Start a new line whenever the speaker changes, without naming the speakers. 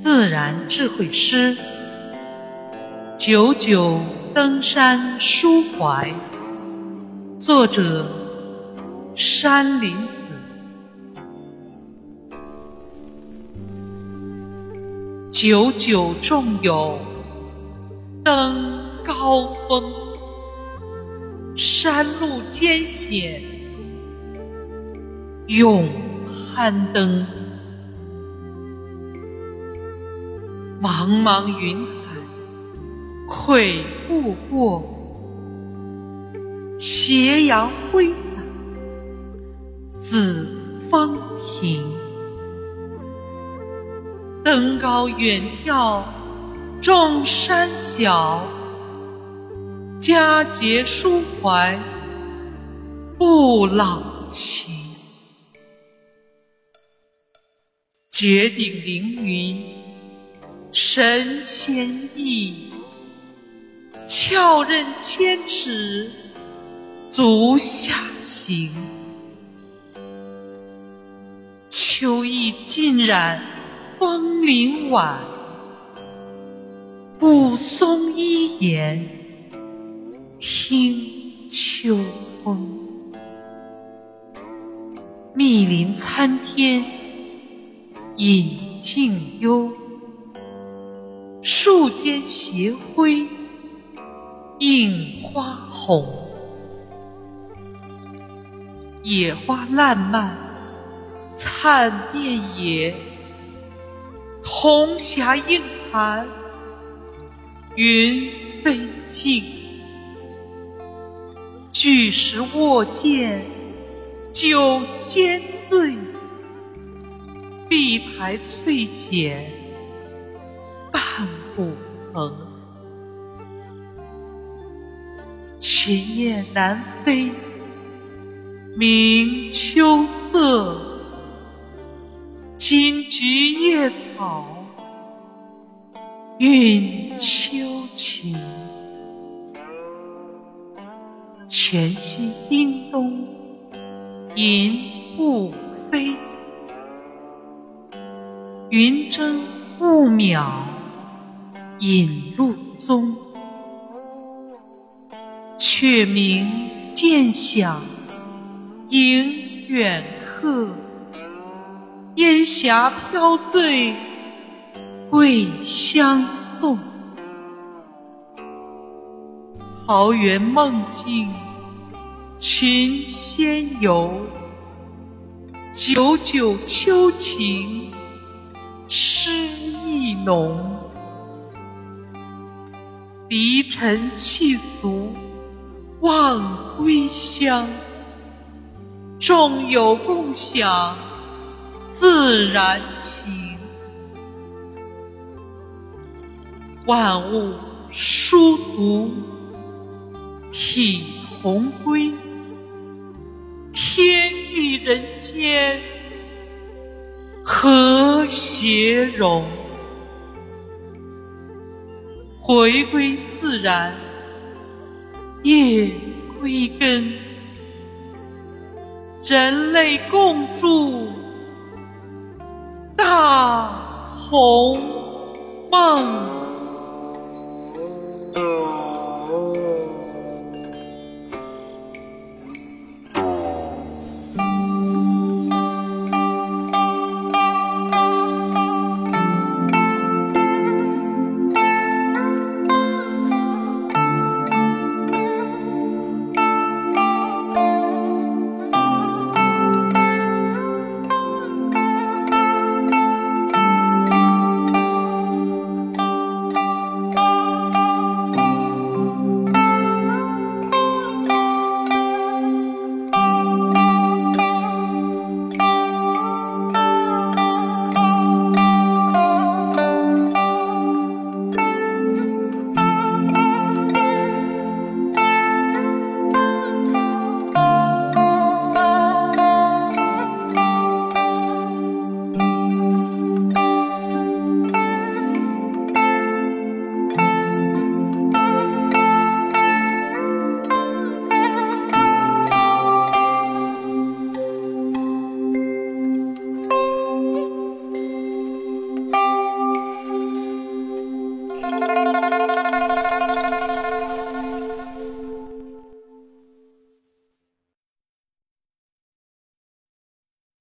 自然智慧诗，九九登山抒怀，作者山林子。九九纵有登高峰，山路艰险勇攀登。茫茫云海，愧不过；斜阳挥洒，紫芳平。登高远眺，众山小；佳节抒怀，不老情。绝顶凌云。神仙意，峭刃千尺，足下行。秋意浸染枫林晚，雾凇依檐听秋风。密林参天隐静幽。树间斜晖映花红，野花烂漫灿遍野，铜霞映寒云飞尽。巨石握剑酒仙醉，碧台翠藓。不横，群雁南飞，鸣秋色；金菊叶草，韵秋情。泉溪叮咚，银雾飞；云蒸雾渺。引路踪，却鸣渐响迎远客。烟霞飘醉桂香送，桃源梦境群仙游。九九秋情诗意浓。离尘弃俗望归乡，众有共享自然情。万物殊途体同归，天地人间和谐融。回归自然，夜归根，人类共筑大同梦。